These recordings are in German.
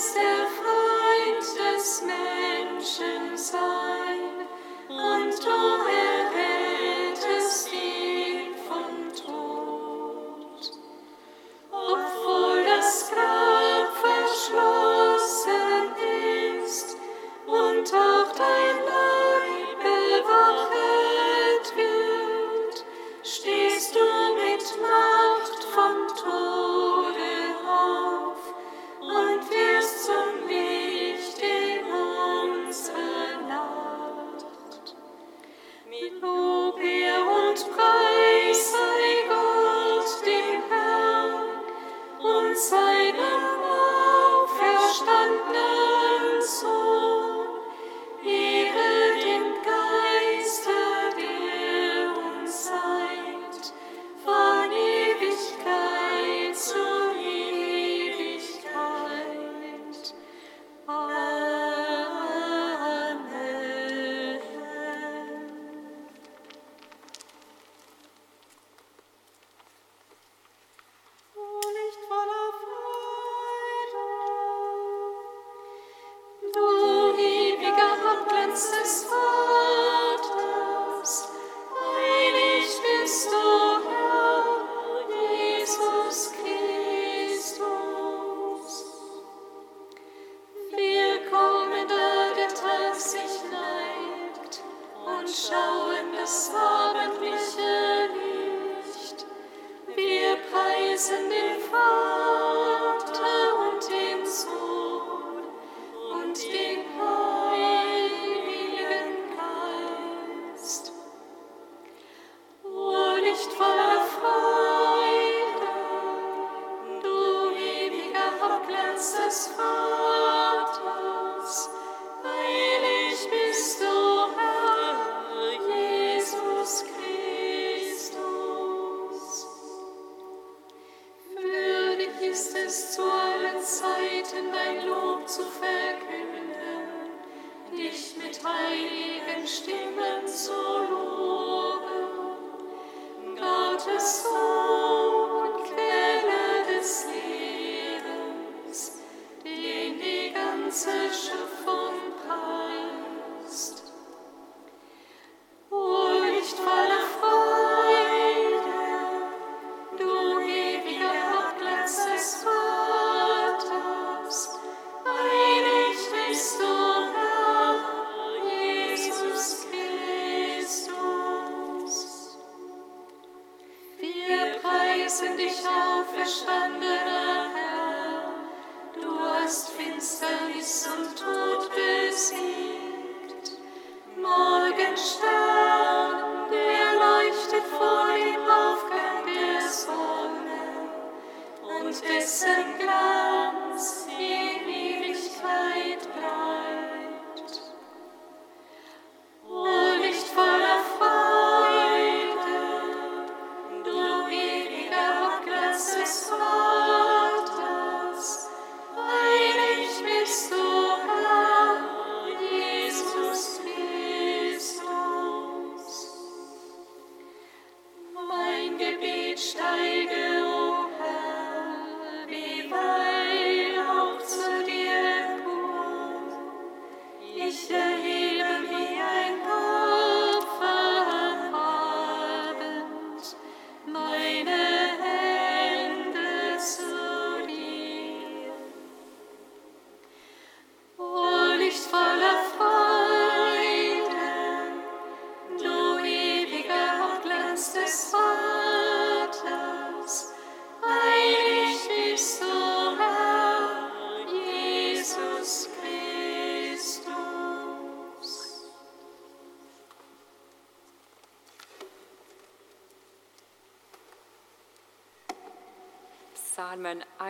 Der Feind des Menschen sein. Städten dein Lob zu verkünden, dich mit heiligen Stimmen zu loben. Gottes Sohn, Quelle des Lebens, den die ganze Schöpfung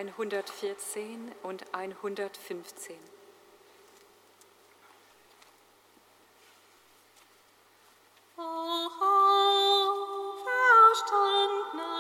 114 und 115. Aha, verstanden.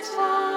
satisfied.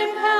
him help.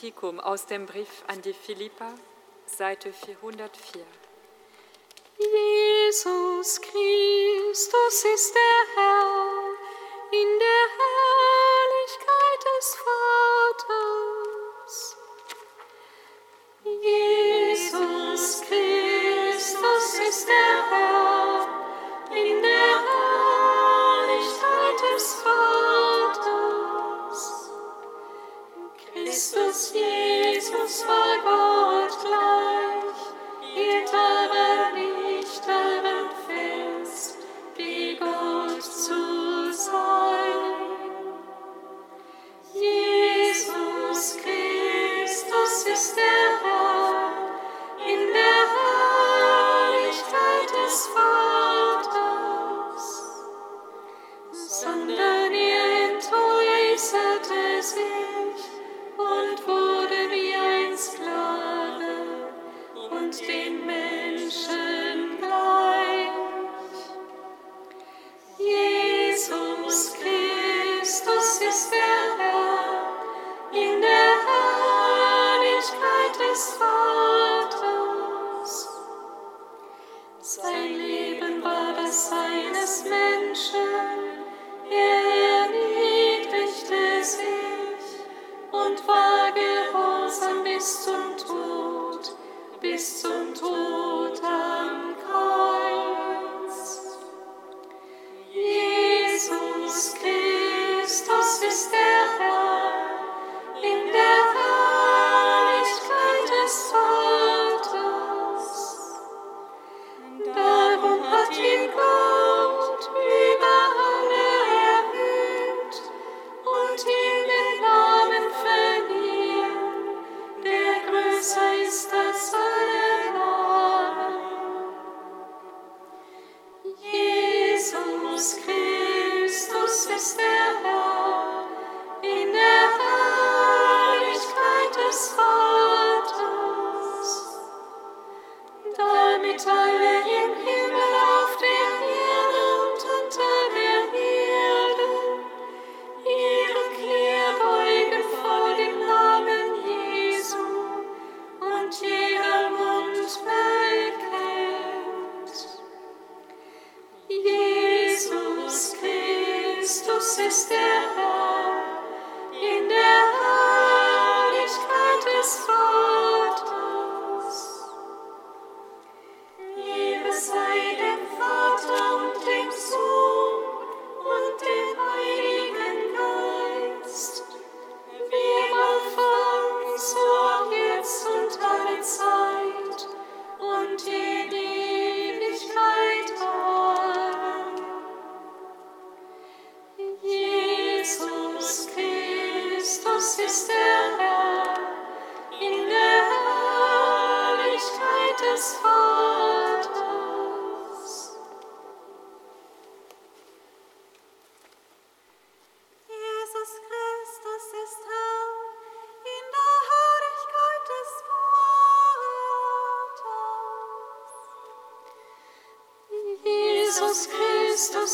Kantikum aus dem Brief an die Philippa, Seite 404. Jesus Christus ist der Herr.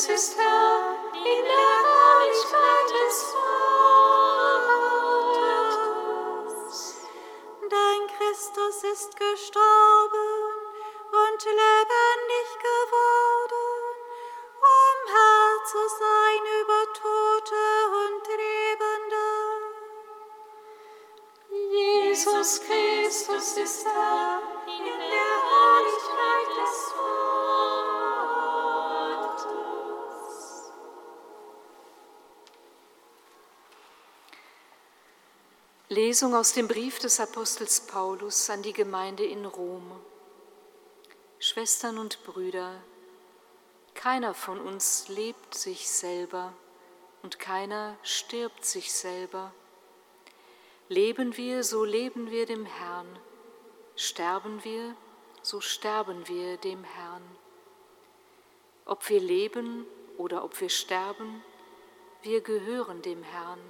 sister. Lesung aus dem Brief des Apostels Paulus an die Gemeinde in Rom. Schwestern und Brüder, keiner von uns lebt sich selber und keiner stirbt sich selber. Leben wir, so leben wir dem Herrn. Sterben wir, so sterben wir dem Herrn. Ob wir leben oder ob wir sterben, wir gehören dem Herrn.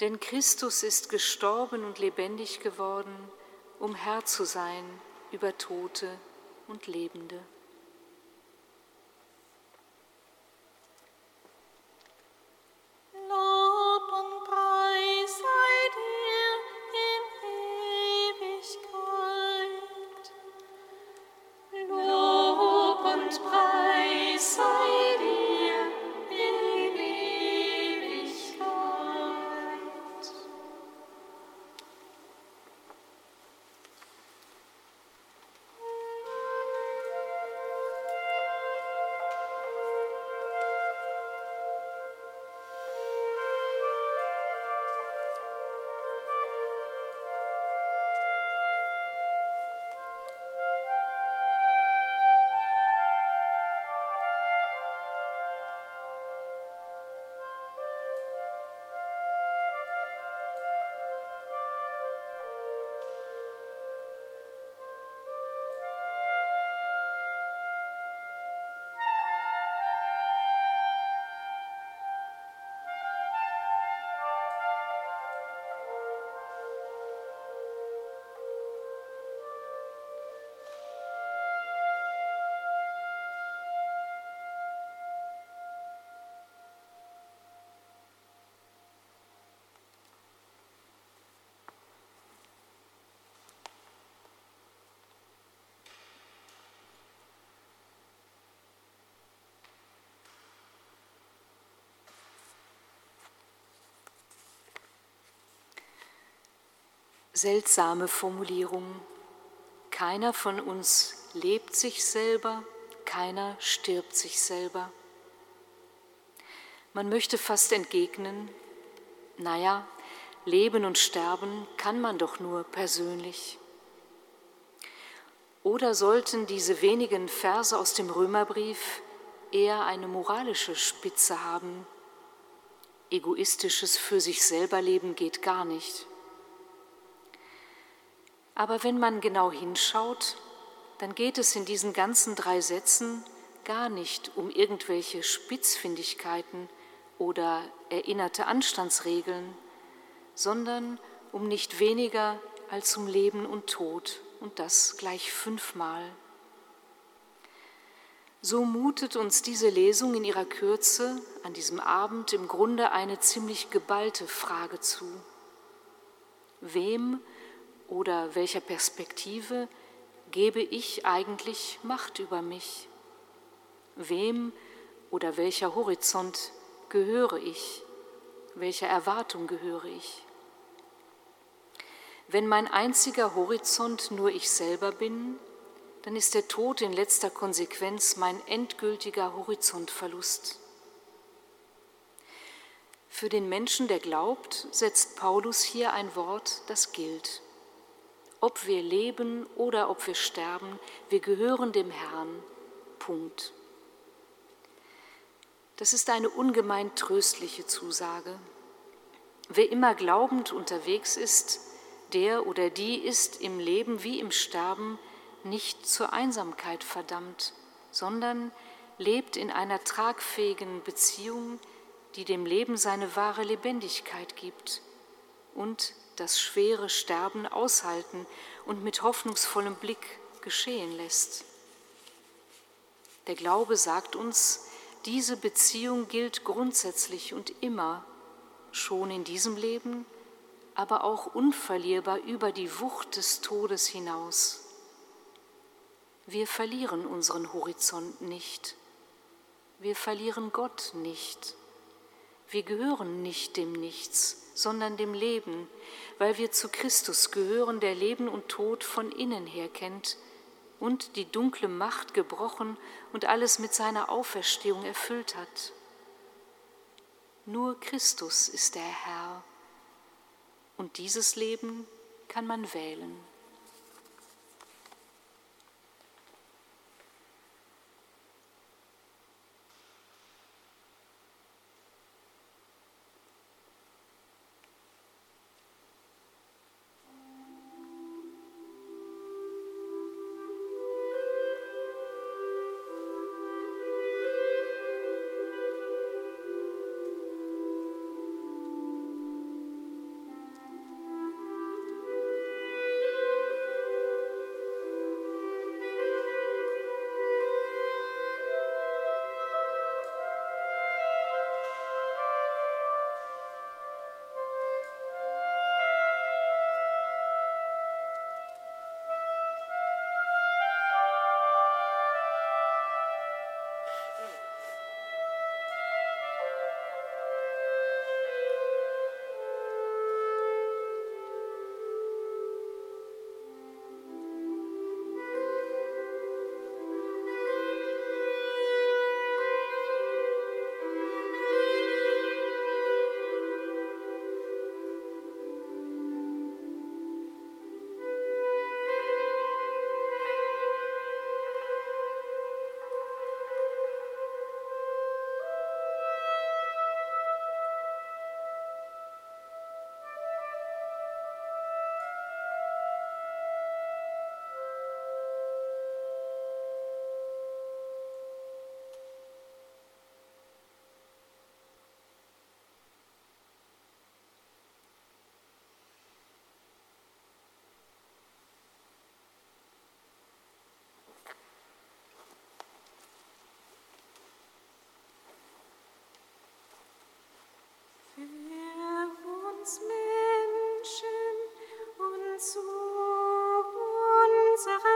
Denn Christus ist gestorben und lebendig geworden, um Herr zu sein über Tote und Lebende. Seltsame Formulierung. Keiner von uns lebt sich selber, keiner stirbt sich selber. Man möchte fast entgegnen, naja, leben und sterben kann man doch nur persönlich. Oder sollten diese wenigen Verse aus dem Römerbrief eher eine moralische Spitze haben? Egoistisches für sich selber leben geht gar nicht. Aber wenn man genau hinschaut, dann geht es in diesen ganzen drei Sätzen gar nicht um irgendwelche Spitzfindigkeiten oder erinnerte Anstandsregeln, sondern um nicht weniger als um Leben und Tod und das gleich fünfmal. So mutet uns diese Lesung in ihrer Kürze an diesem Abend im Grunde eine ziemlich geballte Frage zu. Wem oder welcher Perspektive gebe ich eigentlich Macht über mich? Wem oder welcher Horizont gehöre ich? Welcher Erwartung gehöre ich? Wenn mein einziger Horizont nur ich selber bin, dann ist der Tod in letzter Konsequenz mein endgültiger Horizontverlust. Für den Menschen, der glaubt, setzt Paulus hier ein Wort, das gilt. Ob wir leben oder ob wir sterben, wir gehören dem Herrn. Punkt. Das ist eine ungemein tröstliche Zusage. Wer immer glaubend unterwegs ist, der oder die ist im Leben wie im Sterben nicht zur Einsamkeit verdammt, sondern lebt in einer tragfähigen Beziehung, die dem Leben seine wahre Lebendigkeit gibt und das schwere Sterben aushalten und mit hoffnungsvollem Blick geschehen lässt. Der Glaube sagt uns, diese Beziehung gilt grundsätzlich und immer, schon in diesem Leben, aber auch unverlierbar über die Wucht des Todes hinaus. Wir verlieren unseren Horizont nicht. Wir verlieren Gott nicht. Wir gehören nicht dem Nichts, sondern dem Leben, weil wir zu Christus gehören, der Leben und Tod von innen her kennt und die dunkle Macht gebrochen und alles mit seiner Auferstehung erfüllt hat. Nur Christus ist der Herr. Und dieses Leben kann man wählen. serait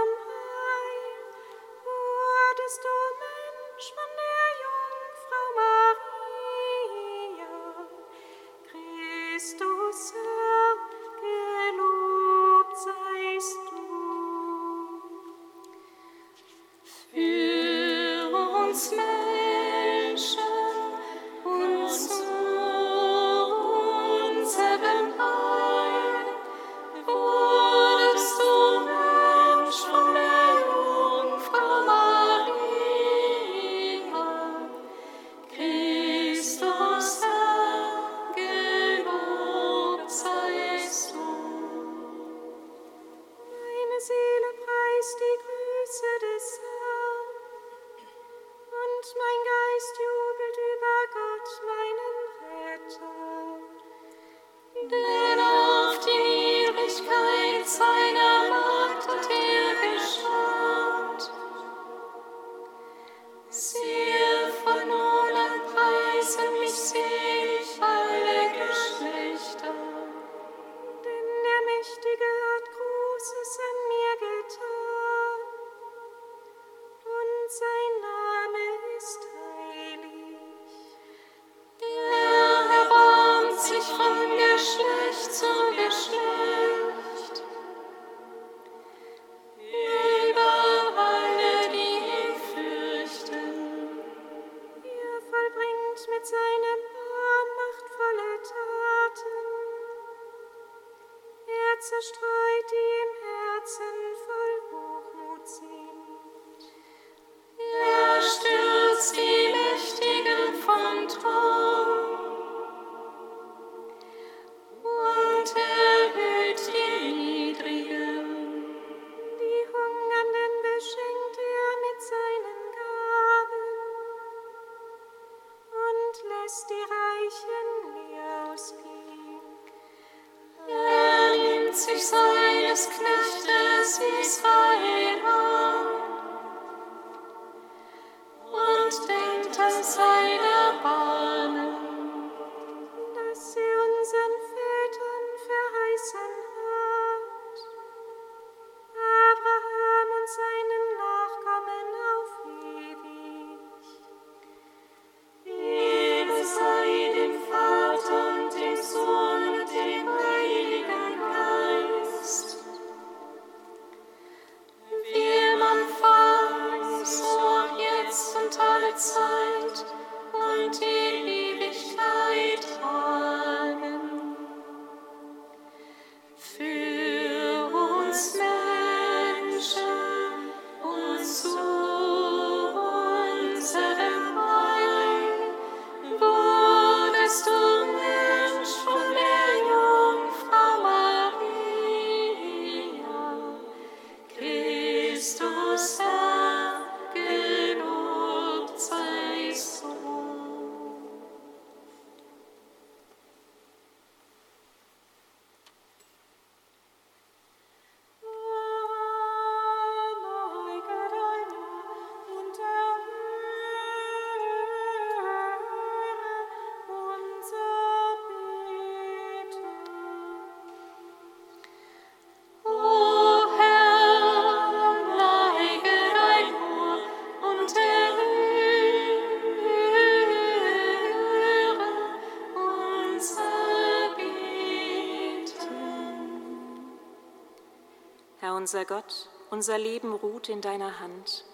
unser Gott, unser Leben ruht in deiner Hand.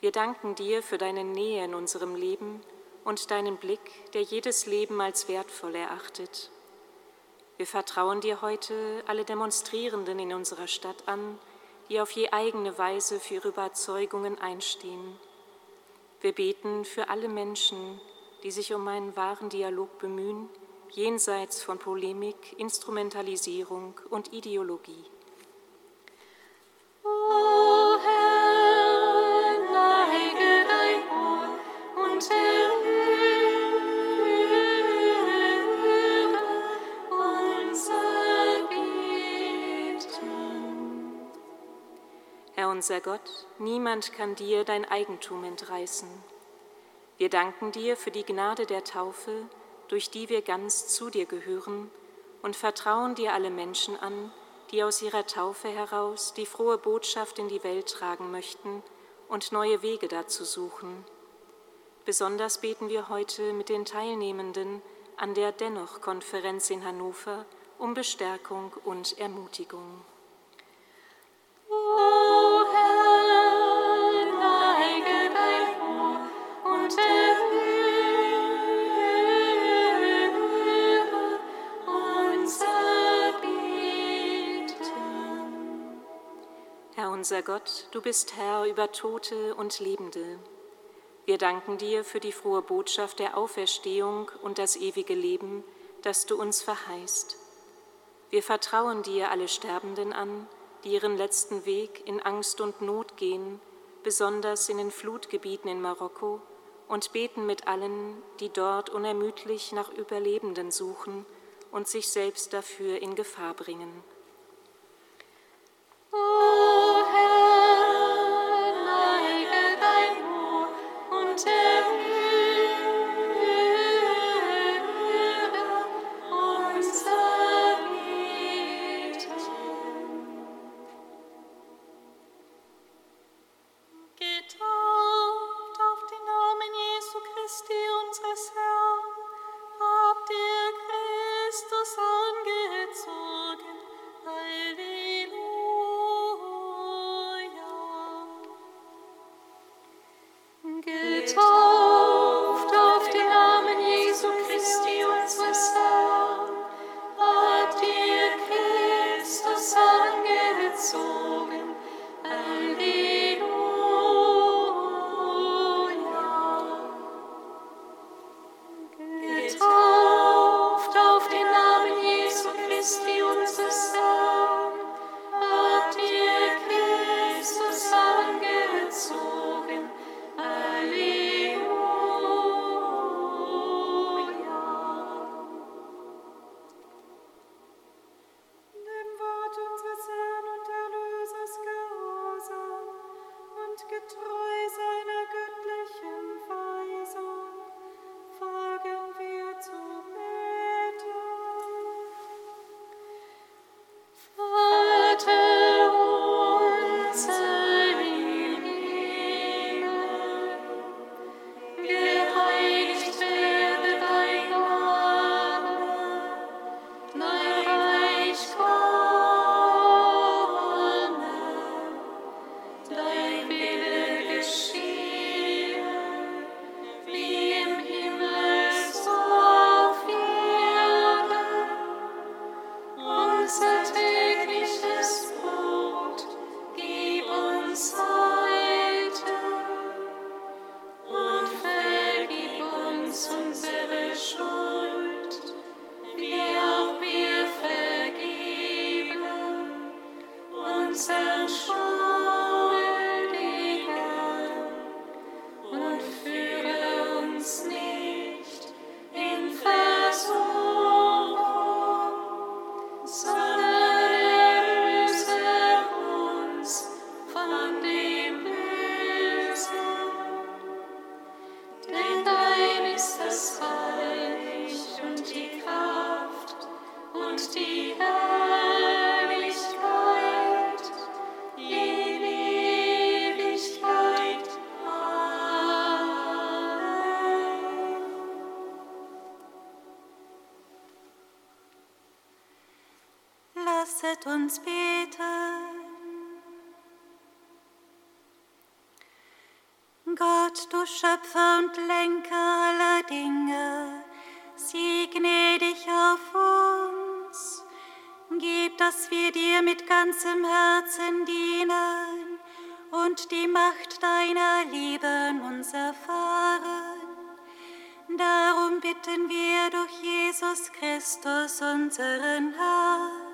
Wir danken dir für deine Nähe in unserem Leben und deinen Blick, der jedes Leben als wertvoll erachtet. Wir vertrauen dir heute alle Demonstrierenden in unserer Stadt an, die auf je eigene Weise für ihre Überzeugungen einstehen. Wir beten für alle Menschen, die sich um einen wahren Dialog bemühen, jenseits von Polemik, Instrumentalisierung und Ideologie. Unser Gott, niemand kann dir dein Eigentum entreißen. Wir danken dir für die Gnade der Taufe, durch die wir ganz zu dir gehören und vertrauen dir alle Menschen an, die aus ihrer Taufe heraus die frohe Botschaft in die Welt tragen möchten und neue Wege dazu suchen. Besonders beten wir heute mit den Teilnehmenden an der Dennoch-Konferenz in Hannover um Bestärkung und Ermutigung. Unser Gott, du bist Herr über Tote und Lebende. Wir danken dir für die frohe Botschaft der Auferstehung und das ewige Leben, das du uns verheißt. Wir vertrauen dir alle Sterbenden an, die ihren letzten Weg in Angst und Not gehen, besonders in den Flutgebieten in Marokko, und beten mit allen, die dort unermüdlich nach Überlebenden suchen und sich selbst dafür in Gefahr bringen. time. Du Schöpfer und Lenker aller Dinge, sieh gnädig auf uns. Gib, dass wir dir mit ganzem Herzen dienen und die Macht deiner Liebe in uns erfahren. Darum bitten wir durch Jesus Christus, unseren Herrn.